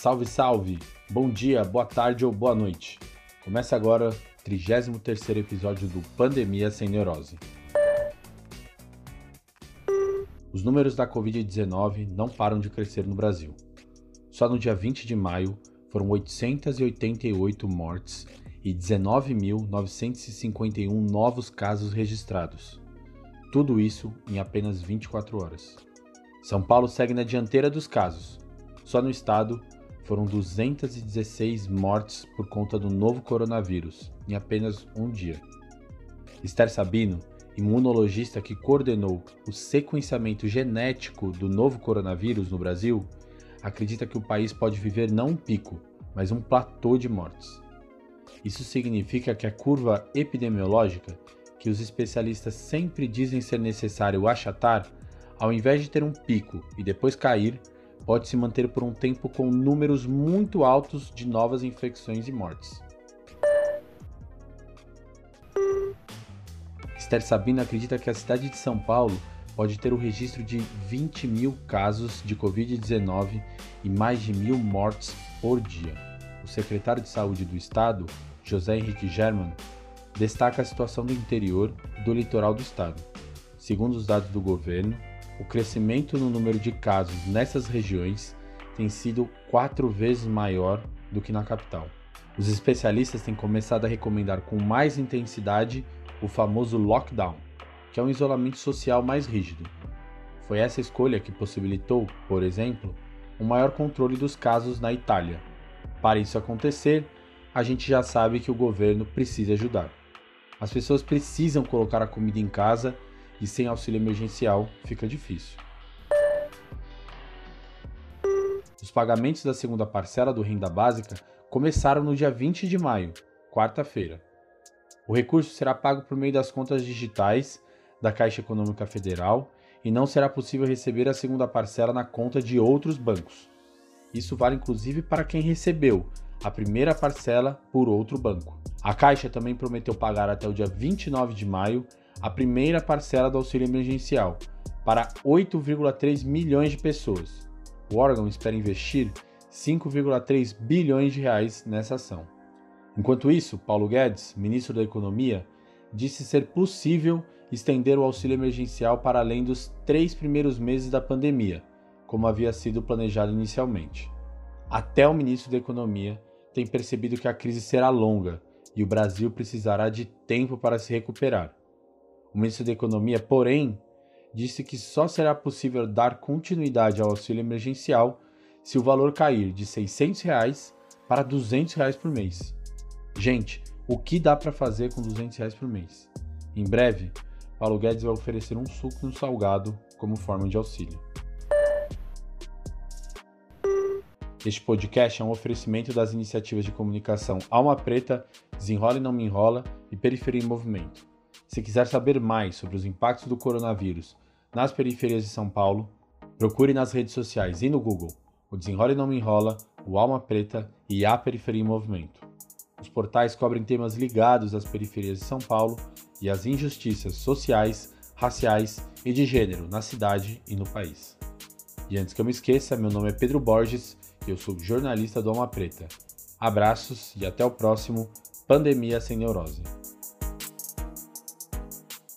Salve, salve! Bom dia, boa tarde ou boa noite. Começa agora o 33 episódio do Pandemia Sem Neurose. Os números da Covid-19 não param de crescer no Brasil. Só no dia 20 de maio foram 888 mortes e 19.951 novos casos registrados. Tudo isso em apenas 24 horas. São Paulo segue na dianteira dos casos. Só no estado foram 216 mortes por conta do novo coronavírus em apenas um dia. Esther Sabino, imunologista que coordenou o sequenciamento genético do novo coronavírus no Brasil, acredita que o país pode viver não um pico, mas um platô de mortes. Isso significa que a curva epidemiológica, que os especialistas sempre dizem ser necessário achatar, ao invés de ter um pico e depois cair, pode se manter por um tempo com números muito altos de novas infecções e mortes. Esther Sabino acredita que a cidade de São Paulo pode ter o registro de 20 mil casos de Covid-19 e mais de mil mortes por dia. O secretário de Saúde do Estado, José Henrique German, destaca a situação do interior do litoral do estado. Segundo os dados do governo, o crescimento no número de casos nessas regiões tem sido quatro vezes maior do que na capital. Os especialistas têm começado a recomendar com mais intensidade o famoso lockdown, que é um isolamento social mais rígido. Foi essa escolha que possibilitou, por exemplo, um maior controle dos casos na Itália. Para isso acontecer, a gente já sabe que o governo precisa ajudar. As pessoas precisam colocar a comida em casa e sem auxílio emergencial fica difícil. Os pagamentos da segunda parcela do Renda Básica começaram no dia 20 de maio, quarta-feira. O recurso será pago por meio das contas digitais da Caixa Econômica Federal e não será possível receber a segunda parcela na conta de outros bancos. Isso vale inclusive para quem recebeu a primeira parcela por outro banco. A Caixa também prometeu pagar até o dia 29 de maio a primeira parcela do auxílio emergencial para 8,3 milhões de pessoas. O órgão espera investir 5,3 bilhões de reais nessa ação. Enquanto isso, Paulo Guedes, ministro da Economia, disse ser possível estender o auxílio emergencial para além dos três primeiros meses da pandemia, como havia sido planejado inicialmente. Até o ministro da Economia tem percebido que a crise será longa e o Brasil precisará de tempo para se recuperar. O ministro da Economia, porém, disse que só será possível dar continuidade ao auxílio emergencial se o valor cair de 600 reais para 200 reais por mês. Gente, o que dá para fazer com 200 reais por mês? Em breve, Paulo Guedes vai oferecer um suco no salgado como forma de auxílio. Este podcast é um oferecimento das iniciativas de comunicação Alma Preta, Desenrola e Não Me Enrola e Periferia em Movimento. Se quiser saber mais sobre os impactos do coronavírus nas periferias de São Paulo, procure nas redes sociais e no Google o Desenrola e Não Me Enrola, o Alma Preta e a Periferia em Movimento. Os portais cobrem temas ligados às periferias de São Paulo e às injustiças sociais, raciais e de gênero na cidade e no país. E antes que eu me esqueça, meu nome é Pedro Borges e eu sou jornalista do Alma Preta. Abraços e até o próximo Pandemia Sem Neurose.